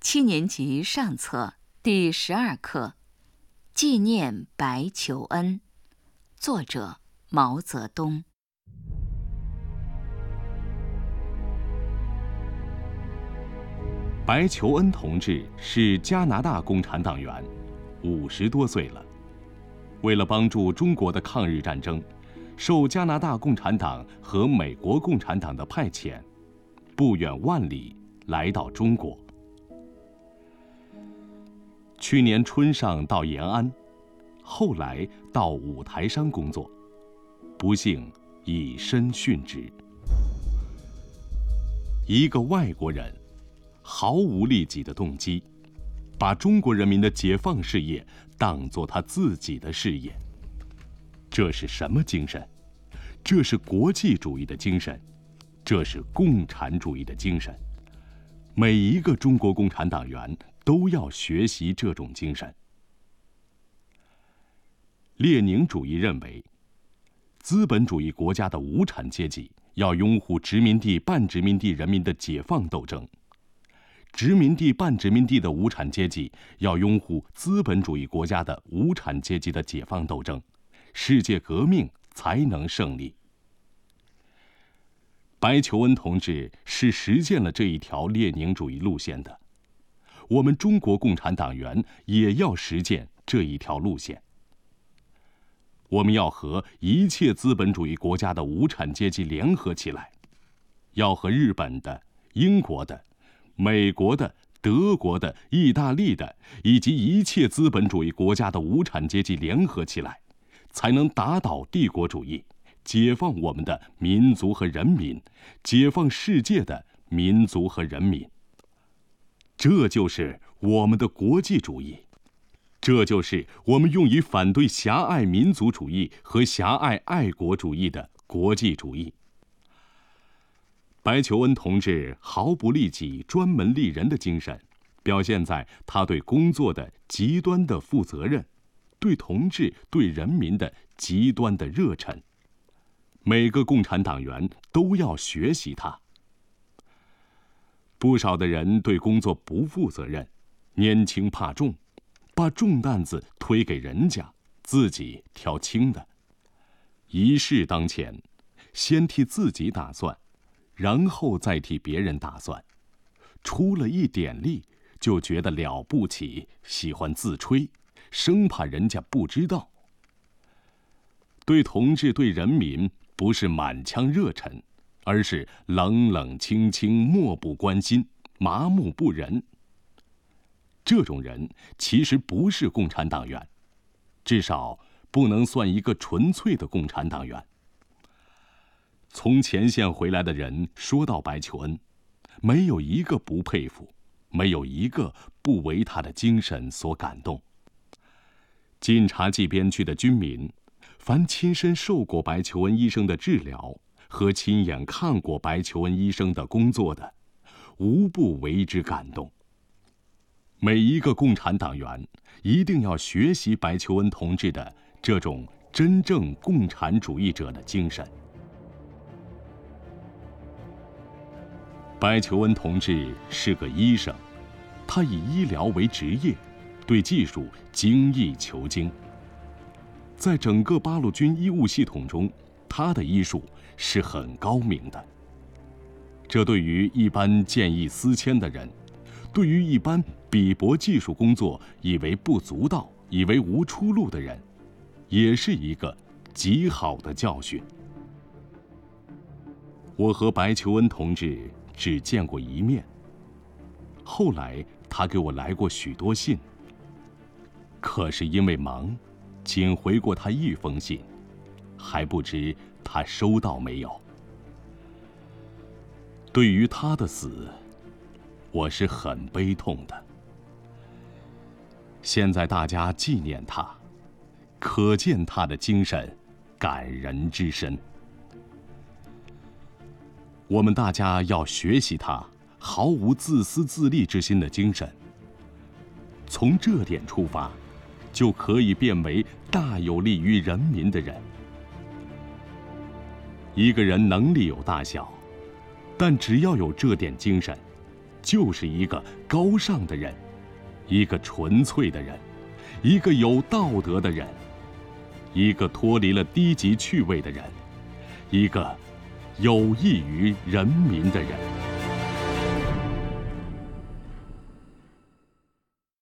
七年级上册第十二课《纪念白求恩》，作者毛泽东。白求恩同志是加拿大共产党员，五十多岁了。为了帮助中国的抗日战争，受加拿大共产党和美国共产党的派遣，不远万里来到中国。去年春上到延安，后来到五台山工作，不幸以身殉职。一个外国人，毫无利己的动机，把中国人民的解放事业当作他自己的事业。这是什么精神？这是国际主义的精神，这是共产主义的精神。每一个中国共产党员。都要学习这种精神。列宁主义认为，资本主义国家的无产阶级要拥护殖民地半殖民地人民的解放斗争，殖民地半殖民地的无产阶级要拥护资本主义国家的无产阶级的解放斗争，世界革命才能胜利。白求恩同志是实践了这一条列宁主义路线的。我们中国共产党员也要实践这一条路线。我们要和一切资本主义国家的无产阶级联合起来，要和日本的、英国的、美国的、德国的、意大利的以及一切资本主义国家的无产阶级联合起来，才能打倒帝国主义，解放我们的民族和人民，解放世界的民族和人民。这就是我们的国际主义，这就是我们用以反对狭隘民族主义和狭隘爱国主义的国际主义。白求恩同志毫不利己、专门利人的精神，表现在他对工作的极端的负责任，对同志、对人民的极端的热忱。每个共产党员都要学习他。不少的人对工作不负责任，拈轻怕重，把重担子推给人家，自己挑轻的。一事当前，先替自己打算，然后再替别人打算。出了一点力，就觉得了不起，喜欢自吹，生怕人家不知道。对同志、对人民，不是满腔热忱。而是冷冷清清、漠不关心、麻木不仁。这种人其实不是共产党员，至少不能算一个纯粹的共产党员。从前线回来的人说到白求恩，没有一个不佩服，没有一个不为他的精神所感动。晋察冀边区的军民，凡亲身受过白求恩医生的治疗。和亲眼看过白求恩医生的工作的，无不为之感动。每一个共产党员一定要学习白求恩同志的这种真正共产主义者的精神。白求恩同志是个医生，他以医疗为职业，对技术精益求精。在整个八路军医务系统中，他的医术。是很高明的。这对于一般见异思迁的人，对于一般鄙薄技术工作以为不足道、以为无出路的人，也是一个极好的教训。我和白求恩同志只见过一面。后来他给我来过许多信，可是因为忙，仅回过他一封信，还不知。他收到没有？对于他的死，我是很悲痛的。现在大家纪念他，可见他的精神感人之深。我们大家要学习他毫无自私自利之心的精神。从这点出发，就可以变为大有利于人民的人。一个人能力有大小，但只要有这点精神，就是一个高尚的人，一个纯粹的人，一个有道德的人，一个脱离了低级趣味的人，一个有益于人民的人。